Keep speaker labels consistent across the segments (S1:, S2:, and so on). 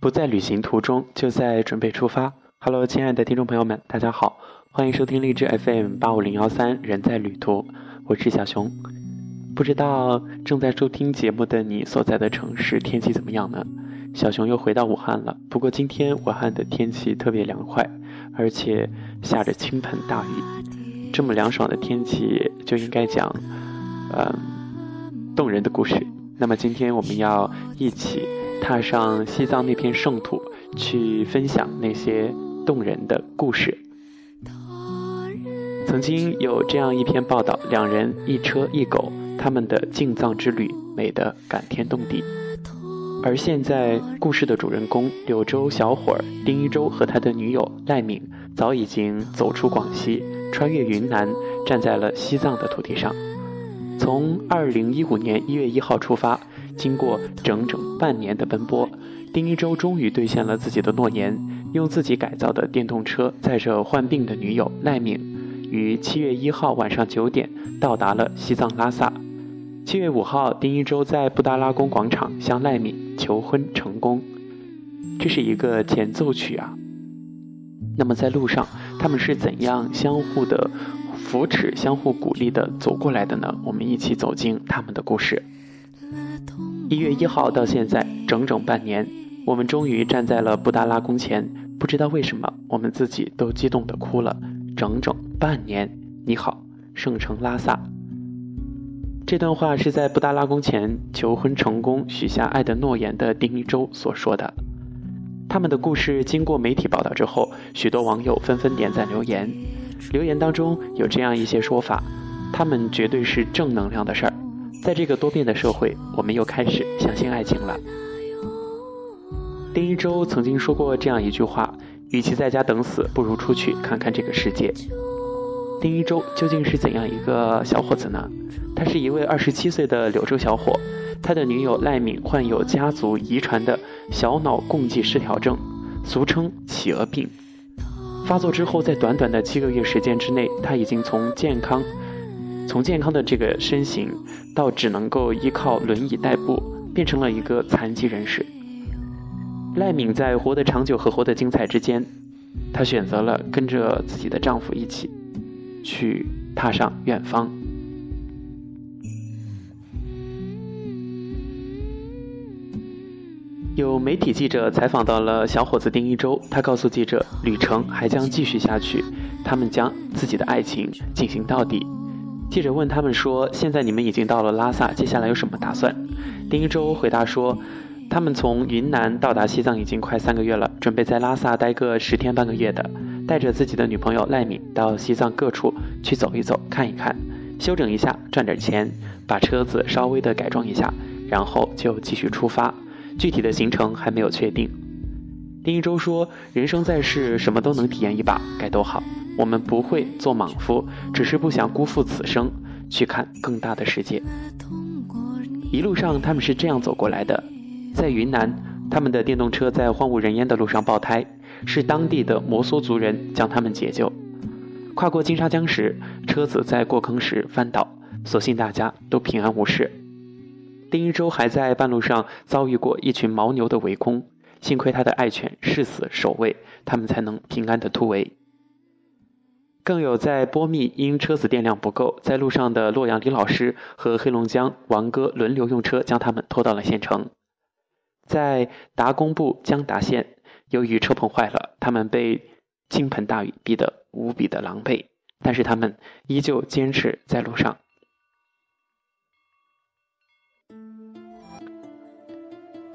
S1: 不在旅行途中，就在准备出发。Hello，亲爱的听众朋友们，大家好，欢迎收听励志 FM 八五零幺三，人在旅途，我是小熊。不知道正在收听节目的你所在的城市天气怎么样呢？小熊又回到武汉了，不过今天武汉的天气特别凉快，而且下着倾盆大雨。这么凉爽的天气就应该讲，嗯，动人的故事。那么今天我们要一起。踏上西藏那片圣土，去分享那些动人的故事。曾经有这样一篇报道：两人一车一狗，他们的进藏之旅美得感天动地。而现在，故事的主人公柳州小伙儿丁一周和他的女友赖敏，早已经走出广西，穿越云南，站在了西藏的土地上。从二零一五年一月一号出发。经过整整半年的奔波，丁一周终于兑现了自己的诺言，用自己改造的电动车载着患病的女友赖敏，于七月一号晚上九点到达了西藏拉萨。七月五号，丁一周在布达拉宫广场向赖敏求婚成功。这是一个前奏曲啊。那么在路上，他们是怎样相互的扶持、相互鼓励的走过来的呢？我们一起走进他们的故事。一月一号到现在整整半年，我们终于站在了布达拉宫前。不知道为什么，我们自己都激动的哭了。整整半年，你好，圣城拉萨。这段话是在布达拉宫前求婚成功、许下爱的诺言的丁一周所说的。他们的故事经过媒体报道之后，许多网友纷纷点赞留言。留言当中有这样一些说法：他们绝对是正能量的事儿。在这个多变的社会，我们又开始相信爱情了。丁一周曾经说过这样一句话：“与其在家等死，不如出去看看这个世界。”丁一周究竟是怎样一个小伙子呢？他是一位二十七岁的柳州小伙，他的女友赖敏患有家族遗传的小脑共济失调症，俗称“企鹅病”。发作之后，在短短的七个月时间之内，他已经从健康。从健康的这个身形，到只能够依靠轮椅代步，变成了一个残疾人士。赖敏在活得长久和活得精彩之间，她选择了跟着自己的丈夫一起，去踏上远方。有媒体记者采访到了小伙子丁一周，他告诉记者，旅程还将继续下去，他们将自己的爱情进行到底。记者问他们说：“现在你们已经到了拉萨，接下来有什么打算？”丁一周回答说：“他们从云南到达西藏已经快三个月了，准备在拉萨待个十天半个月的，带着自己的女朋友赖敏到西藏各处去走一走、看一看，休整一下，赚点钱，把车子稍微的改装一下，然后就继续出发。具体的行程还没有确定。”丁一周说：“人生在世，什么都能体验一把，该多好。”我们不会做莽夫，只是不想辜负此生，去看更大的世界。一路上他们是这样走过来的，在云南，他们的电动车在荒无人烟的路上爆胎，是当地的摩梭族人将他们解救。跨过金沙江时，车子在过坑时翻倒，所幸大家都平安无事。丁一周还在半路上遭遇过一群牦牛的围攻，幸亏他的爱犬誓死守卫，他们才能平安的突围。更有在波密因车子电量不够，在路上的洛阳李老师和黑龙江王哥轮流用车将他们拖到了县城。在达公布江达县，由于车棚坏了，他们被倾盆大雨逼得无比的狼狈，但是他们依旧坚持在路上。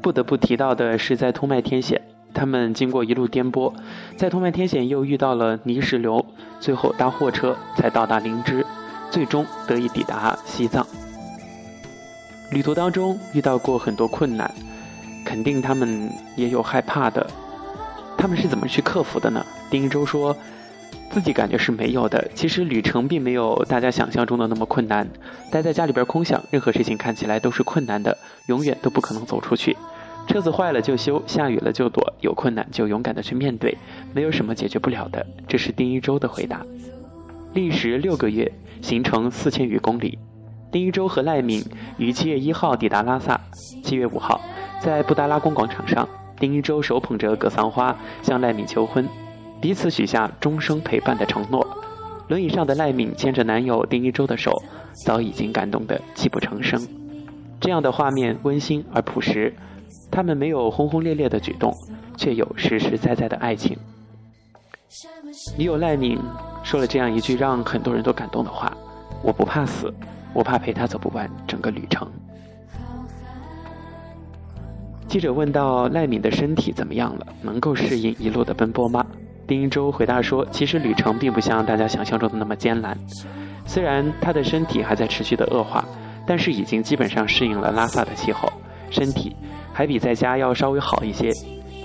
S1: 不得不提到的是，在通麦天险。他们经过一路颠簸，在通麦天险又遇到了泥石流，最后搭货车才到达林芝，最终得以抵达西藏。旅途当中遇到过很多困难，肯定他们也有害怕的。他们是怎么去克服的呢？丁一周说自己感觉是没有的。其实旅程并没有大家想象中的那么困难，待在家里边空想，任何事情看起来都是困难的，永远都不可能走出去。车子坏了就修，下雨了就躲，有困难就勇敢的去面对，没有什么解决不了的。这是丁一周的回答。历时六个月，行程四千余公里。丁一周和赖敏于七月一号抵达拉萨，七月五号，在布达拉宫广场上，丁一周手捧着格桑花向赖敏求婚，彼此许下终生陪伴的承诺。轮椅上的赖敏牵着男友丁一周的手，早已经感动得泣不成声。这样的画面温馨而朴实，他们没有轰轰烈烈的举动，却有实实在在的爱情。女友赖敏说了这样一句让很多人都感动的话：“我不怕死，我怕陪他走不完整个旅程。”记者问到赖敏的身体怎么样了，能够适应一路的奔波吗？丁一周回答说：“其实旅程并不像大家想象中的那么艰难，虽然他的身体还在持续的恶化，但是已经基本上适应了拉萨的气候，身体还比在家要稍微好一些，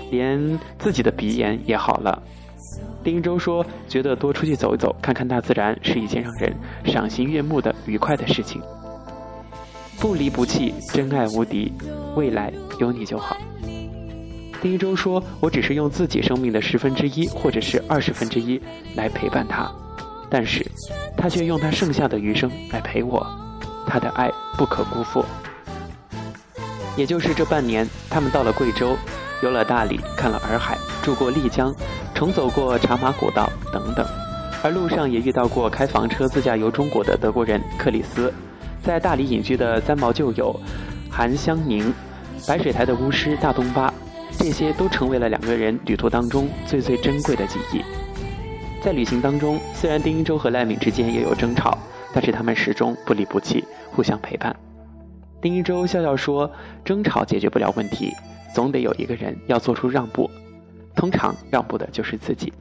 S1: 连自己的鼻炎也好了。”丁一周说：“觉得多出去走一走，看看大自然，是一件让人赏心悦目的愉快的事情。不离不弃，真爱无敌，未来有你就好。”丁一周说：“我只是用自己生命的十分之一，或者是二十分之一来陪伴他，但是，他却用他剩下的余生来陪我，他的爱不可辜负。”也就是这半年，他们到了贵州，游了大理，看了洱海，住过丽江，重走过茶马古道等等，而路上也遇到过开房车自驾游中国的德国人克里斯，在大理隐居的三毛旧友韩香宁，白水台的巫师大东巴。这些都成为了两个人旅途当中最最珍贵的记忆。在旅行当中，虽然丁一周和赖敏之间也有争吵，但是他们始终不离不弃，互相陪伴。丁一周笑笑说：“争吵解决不了问题，总得有一个人要做出让步，通常让步的就是自己。”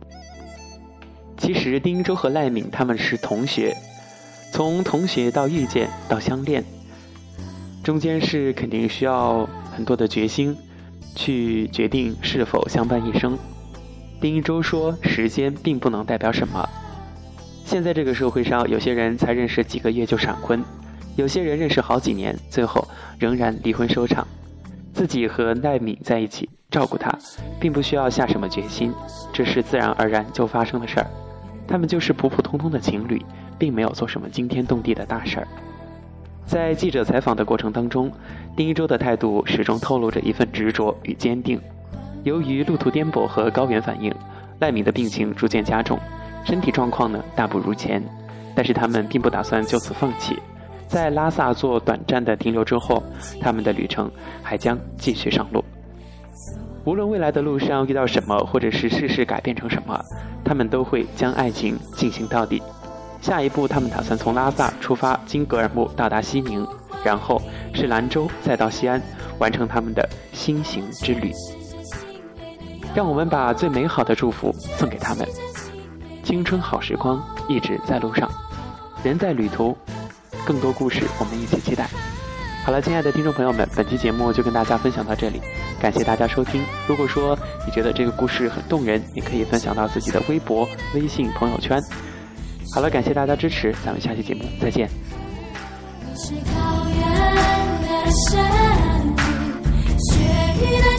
S1: 其实，丁一周和赖敏他们是同学，从同学到遇见到相恋，中间是肯定需要很多的决心。去决定是否相伴一生。丁一周说：“时间并不能代表什么。现在这个社会上，有些人才认识几个月就闪婚，有些人认识好几年，最后仍然离婚收场。自己和赖敏在一起，照顾她，并不需要下什么决心，这是自然而然就发生的事儿。他们就是普普通通的情侣，并没有做什么惊天动地的大事儿。”在记者采访的过程当中，丁一周的态度始终透露着一份执着与坚定。由于路途颠簸和高原反应，赖敏的病情逐渐加重，身体状况呢大不如前。但是他们并不打算就此放弃，在拉萨做短暂的停留之后，他们的旅程还将继续上路。无论未来的路上遇到什么，或者是世事改变成什么，他们都会将爱情进行到底。下一步，他们打算从拉萨出发，经格尔木到达西宁，然后是兰州，再到西安，完成他们的心行之旅。让我们把最美好的祝福送给他们。青春好时光一直在路上，人在旅途，更多故事我们一起期待。好了，亲爱的听众朋友们，本期节目就跟大家分享到这里，感谢大家收听。如果说你觉得这个故事很动人，也可以分享到自己的微博、微信朋友圈。好了，感谢大家支持，咱们下期节目再见。是雪域的